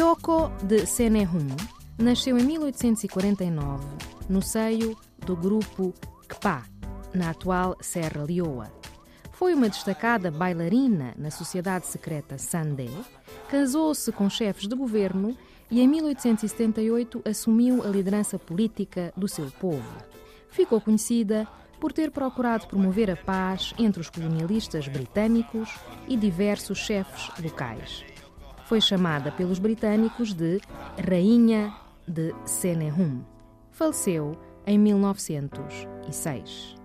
Yoko de Senehun nasceu em 1849 no seio do grupo Kpa, na atual Serra Leoa. Foi uma destacada bailarina na sociedade secreta Sandé, casou-se com chefes de governo e em 1878 assumiu a liderança política do seu povo. Ficou conhecida por ter procurado promover a paz entre os colonialistas britânicos e diversos chefes locais. Foi chamada pelos britânicos de Rainha de Senehum. Faleceu em 1906.